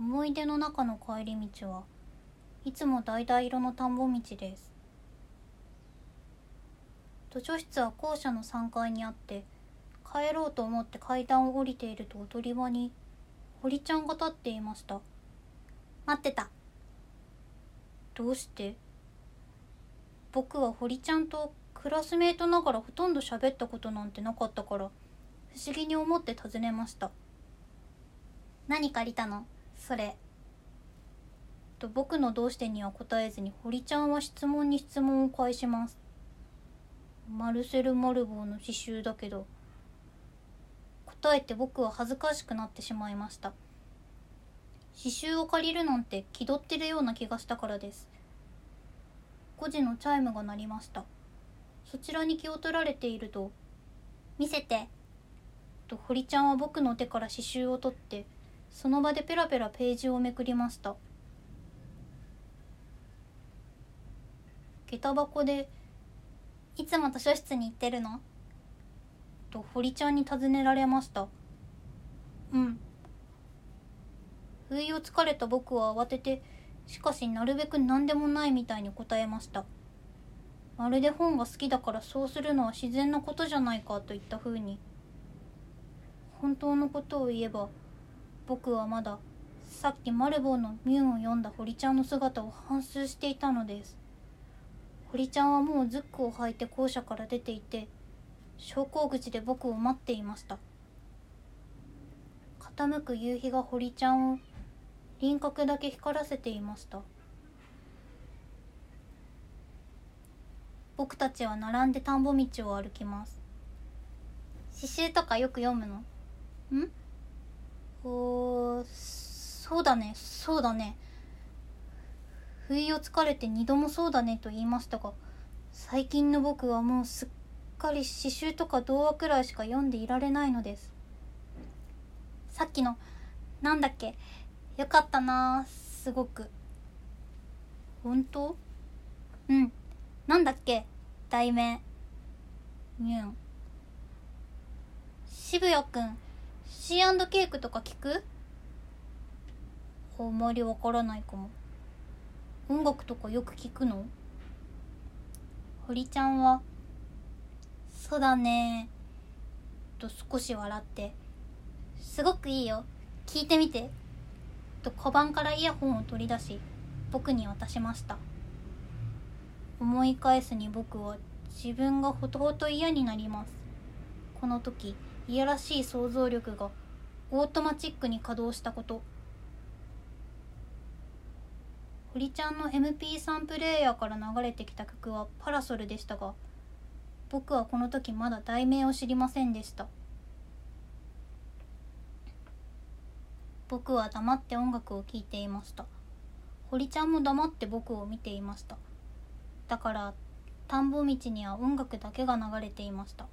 思い出の中の帰り道はいつも橙色の田んぼ道です。図書室は校舎の3階にあって帰ろうと思って階段を降りていると踊り場に堀ちゃんが立っていました。待ってた。どうして？僕は堀ちゃんとクラスメートながらほとんど喋ったことなんてなかったから不思議に思って尋ねました。何借りたの？それ。と僕のどうしてには答えずに堀ちゃんは質問に質問を返します。マルセル・マルボーの刺繍だけど。答えて僕は恥ずかしくなってしまいました。刺繍を借りるなんて気取ってるような気がしたからです。5時のチャイムが鳴りました。そちらに気を取られていると「見せて」と堀ちゃんは僕の手から刺繍を取ってその場でペラペラページをめくりました。下駄箱で「いつも図書室に行ってるの?」と堀ちゃんに尋ねられましたうん。不意をつかれた僕は慌ててしかしなるべく何でもないみたいに答えましたまるで本が好きだからそうするのは自然なことじゃないかといったふうに本当のことを言えば僕はまださっきマルボーのミュンを読んだ堀ちゃんの姿を反芻していたのです。堀ちゃんはもうズックを履いて校舎から出ていて昇降口で僕を待っていました。傾く夕日が堀ちゃんを輪郭だけ光らせていました。僕たちは並んで田んぼ道を歩きます。刺繍とかよく読むの？ん？おそうだね。そうだね。不意をつかれて二度もそうだねと言いましたが最近の僕はもうすっかり詩集とか童話くらいしか読んでいられないのです。さっきのなんだっけ？よかったなすごく。本当？うん。なんだっけ？題名。ニュン。渋谷くん。C& ケークとか聞く？あんまりわからないかも。音楽とかよく聞くの？堀ちゃんは「そうだね」と少し笑って「すごくいいよ。聞いてみて」とカバンからイヤホンを取り出し僕に渡しました。思い返すに僕は自分がほとほと嫌になります。この時いやらしい想像力がオートマチックに稼働したこと。堀ちゃんの MP3 プレーヤーから流れてきた曲は「パラソル」でしたが僕はこの時まだ題名を知りませんでした。僕は黙って音楽を聴いていました。堀ちゃんも黙って僕を見ていました。だから田んぼ道には音楽だけが流れていました。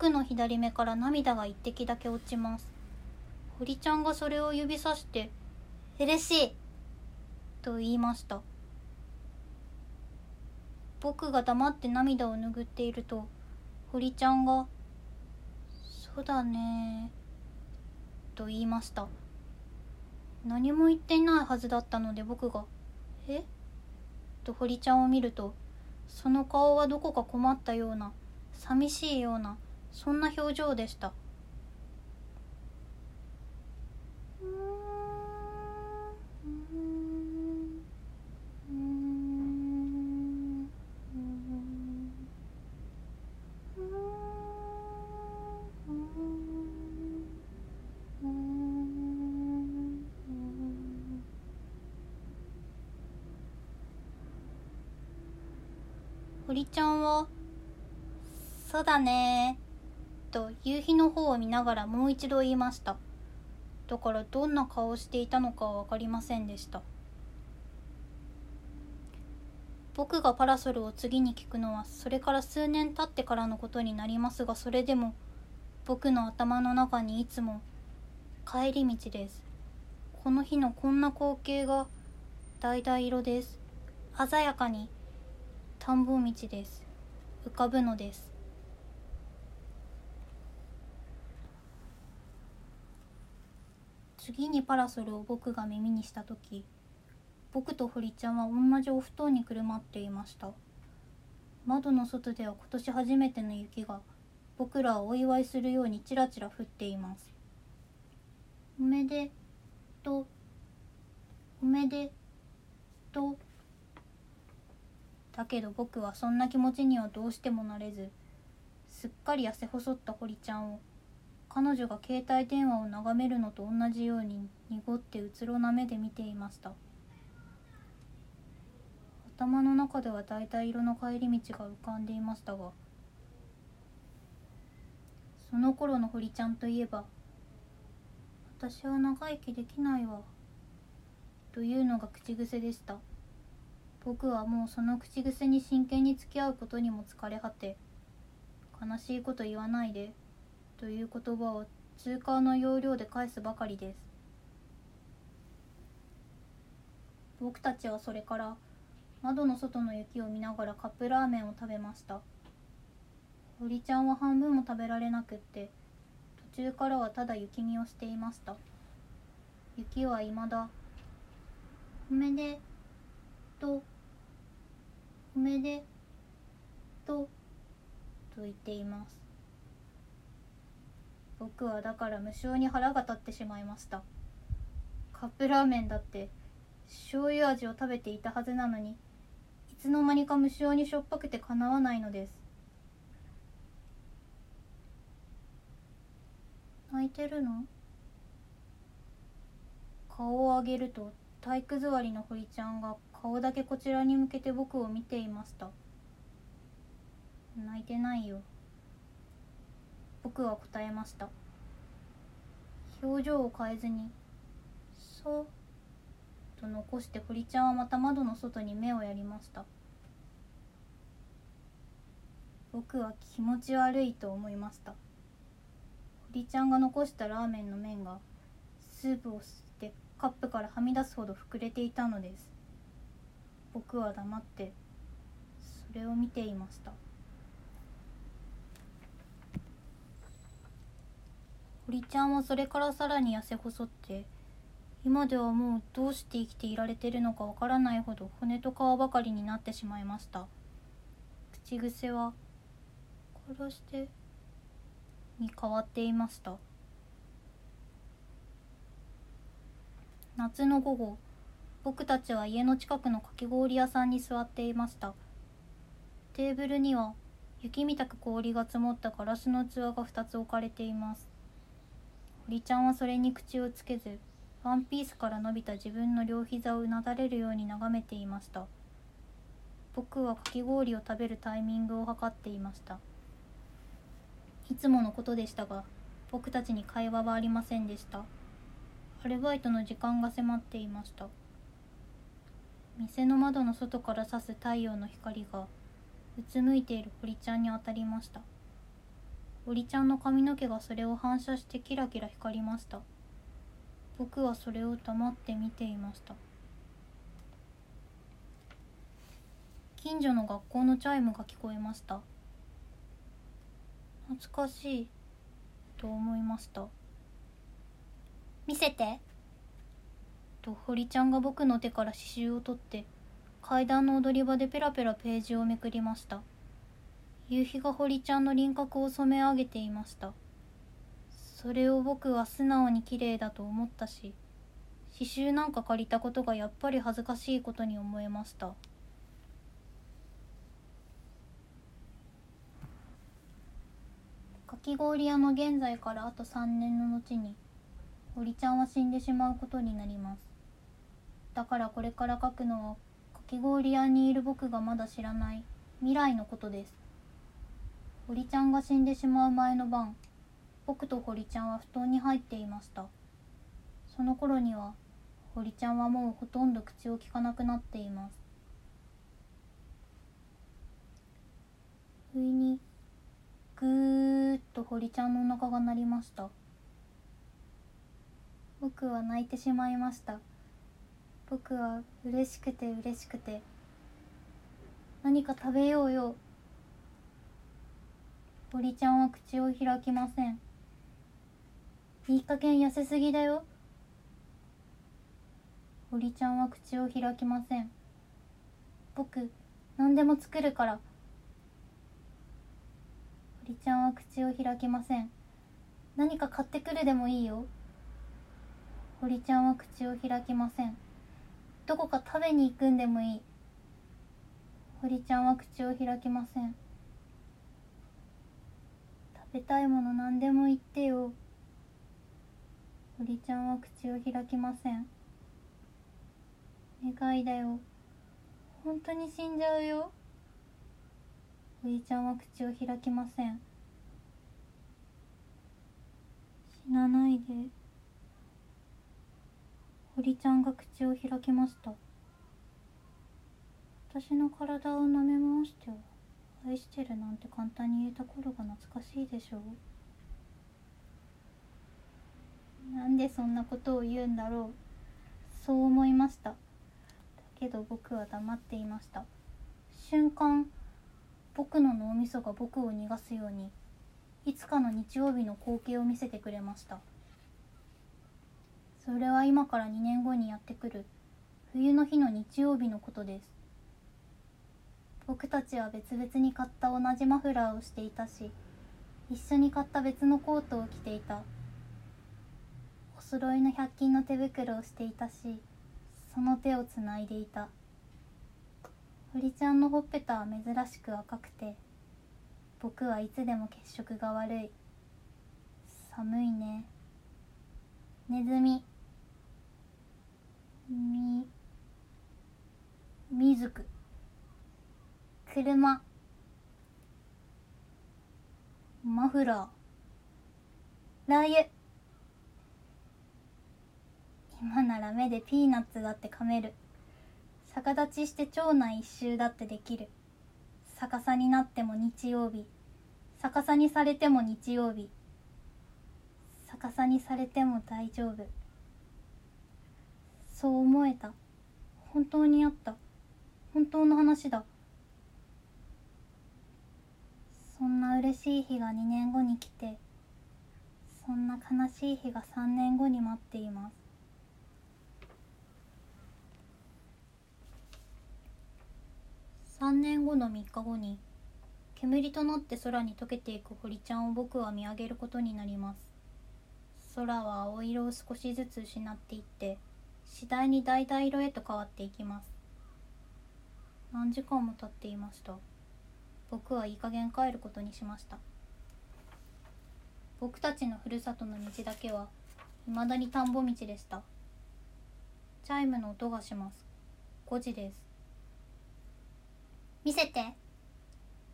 僕の左目から涙が一滴だけ落ちます。堀ちゃんがそれを指さして「嬉しい!」と言いました。僕が黙って涙を拭っていると堀ちゃんが「そうだね」と言いました。何も言っていないはずだったので僕が「え？と堀ちゃんを見るとその顔はどこか困ったような寂しいようなそんな表情でした。堀ちゃんは「そうだね」と夕日の方を見ながらもう一度言いました。だからどんな顔をしていたのかは分かりませんでした。僕がパラソルを次に聞くのはそれから数年経ってからのことになりますがそれでも僕の頭の中にいつも帰り道です。この日のこんな光景が橙色です。鮮やかに田んぼ道です。浮かぶのです。次にパラソルを僕が耳にした時僕と堀ちゃんは同じお布団にくるまっていました。窓の外では今年初めての雪が僕らをお祝いするようにちらちら降っています。おめでとおめでとだけど僕はそんな気持ちにはどうしてもなれずすっかり痩せ細った堀ちゃんを彼女が携帯電話を眺めるのと同じように濁ってうつろな目で見ていました。頭の中では大体色の帰り道が浮かんでいましたがその頃の堀ちゃんといえば「私は長生きできないわ」というのが口癖でした。僕はもうその口癖に真剣に付き合うことにも疲れ果て悲しいこと言わないでという言葉を通貨の要領で返すばかりです。僕たちはそれから窓の外の雪を見ながらカップラーメンを食べました。堀ちゃんは半分も食べられなくって途中からはただ雪見をしていました。雪はいまだ「おめでとおめでと」と言っています。僕はだから無性に腹が立ってしまいました。カップラーメンだって醤油味を食べていたはずなのにいつの間にか無性にしょっぱくてかなわないのです。泣いてるの？顔を上げると体育座りの堀ちゃんが顔だけこちらに向けて僕を見ていました。泣いてないよ。僕は答えました。表情を変えずに「そう」と残して堀ちゃんはまた窓の外に目をやりました。僕は気持ち悪いと思いました。堀ちゃんが残したラーメンの麺がスープを吸ってカップからはみ出すほど膨れていたのです。僕は黙ってそれを見ていました。堀ちゃんはそれからさらに痩せ細って今ではもうどうして生きていられてるのかわからないほど骨と皮ばかりになってしまいました。口癖は「殺して」に変わっていました。夏の午後僕たちは家の近くのかき氷屋さんに座っていました。テーブルには雪みたく氷が積もったガラスの器が2つ置かれています。堀ちゃんはそれに口をつけずワンピースから伸びた自分の両膝をうなだれるように眺めていました。僕はかき氷を食べるタイミングを測っていました。いつものことでしたが僕たちに会話はありませんでした。アルバイトの時間が迫っていました。店の窓の外から差す太陽の光がうつむいている堀ちゃんに当たりました。堀ちゃんの髪の毛がそれを反射してキラキラ光りました。僕はそれを黙って見ていました。近所の学校のチャイムが聞こえました。懐かしいと思いました。見せて。と堀ちゃんが僕の手から刺繍を取って階段の踊り場でペラペラページをめくりました夕日が堀ちゃんの輪郭を染め上げていました。それを僕は素直に綺麗だと思ったし刺繍なんか借りたことがやっぱり恥ずかしいことに思えました。かき氷屋の現在からあと3年の後に堀ちゃんは死んでしまうことになります。だからこれから書くのはかき氷屋にいる僕がまだ知らない未来のことです。堀ちゃんが死んでしまう前の晩僕と堀ちゃんは布団に入っていました。その頃には堀ちゃんはもうほとんど口をきかなくなっています。不意にぐーっと堀ちゃんのお腹が鳴りました。僕は泣いてしまいました。僕は嬉しくて嬉しくて何か食べようよ。堀ちゃんは口を開きません。いい加減痩せすぎだよ。堀ちゃんは口を開きません。僕何でも作るから。堀ちゃんは口を開きません。何か買ってくるでもいいよ。堀ちゃんは口を開きません。どこか食べに行くんでもいい。堀ちゃんは口を開きません。食べたいもの何でも言ってよ。堀ちゃんは口を開きません。願いだよ。本当に死んじゃうよ。堀ちゃんは口を開きません。死なないで。堀ちゃんが口を開きました。私の体を舐め回しては愛してるなんて簡単に言えた頃が懐かしいでしょう。なんでそんなことを言うんだろう。そう思いました。だけど僕は黙っていました。瞬間僕の脳みそが僕を逃がすようにいつかの日曜日の光景を見せてくれました。それは今から2年後にやってくる。冬の日の日曜日のことです。僕たちは別々に買った同じマフラーをしていたし一緒に買った別のコートを着ていた。お揃いの100均の手袋をしていたしその手をつないでいた。堀ちゃんのほっぺたは珍しく赤くて僕はいつでも血色が悪い。寒いね。ネズミ。みみずく。車。マフラー。ラー油。今なら目でピーナッツだって噛める。逆立ちして町内一周だってできる。逆さになっても日曜日。逆さにされても日曜日。逆さにされても大丈夫。そう思えた。本当にあった。本当の話だ。そんな嬉しい日が2年後に来てそんな悲しい日が3年後に待っています。3年後の3日後に煙となって空に溶けていく堀ちゃんを僕は見上げることになります。空は青色を少しずつ失っていって次第に橙色へと変わっていきます。何時間も経っていました。僕はいい加減帰ることにしました。僕たちのふるさとの道だけは未だに田んぼ道でした。チャイムの音がします。5時です。見せて。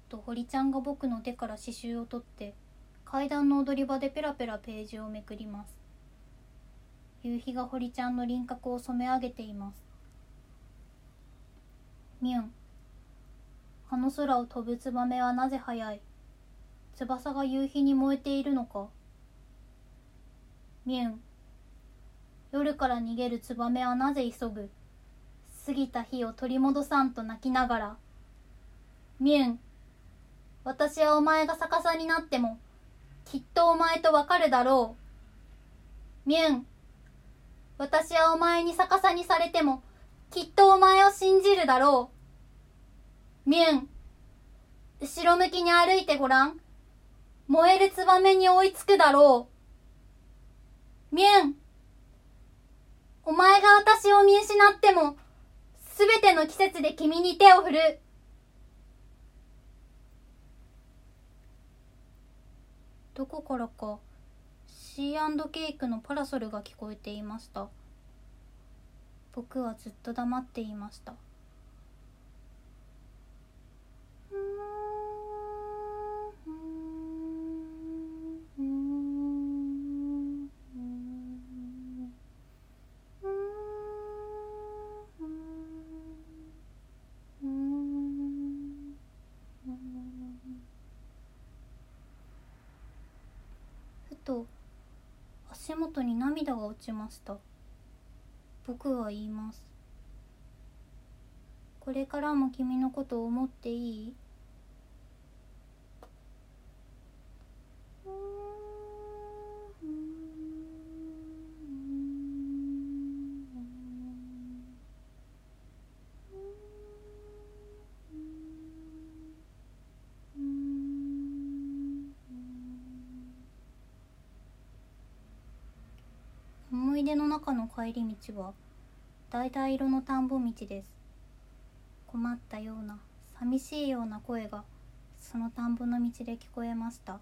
と堀ちゃんが僕の手から刺繍を取って階段の踊り場でペラペラページをめくります。夕日が堀ちゃんの輪郭を染め上げています。ミュンあの空を飛ぶツバメはなぜ速い翼が夕日に燃えているのかミュン夜から逃げるツバメはなぜ急ぐ過ぎた日を取り戻さんと泣きながらミュン、私はお前が逆さになっても、きっとお前とわかるだろう。ミュン、私はお前に逆さにされても、きっとお前を信じるだろう。ミュン、後ろ向きに歩いてごらん。燃えるツバメに追いつくだろう。ミュン、お前が私を見失っても、すべての季節で君に手を振る。どこからか C&K のパラソルが聞こえていました僕はずっと黙っていましたと足元に涙が落ちました。僕は言います。これからも君のことを思っていい？出の中の帰り道は橙色の田んぼ道です。困ったような寂しいような声がその田んぼの道で聞こえました。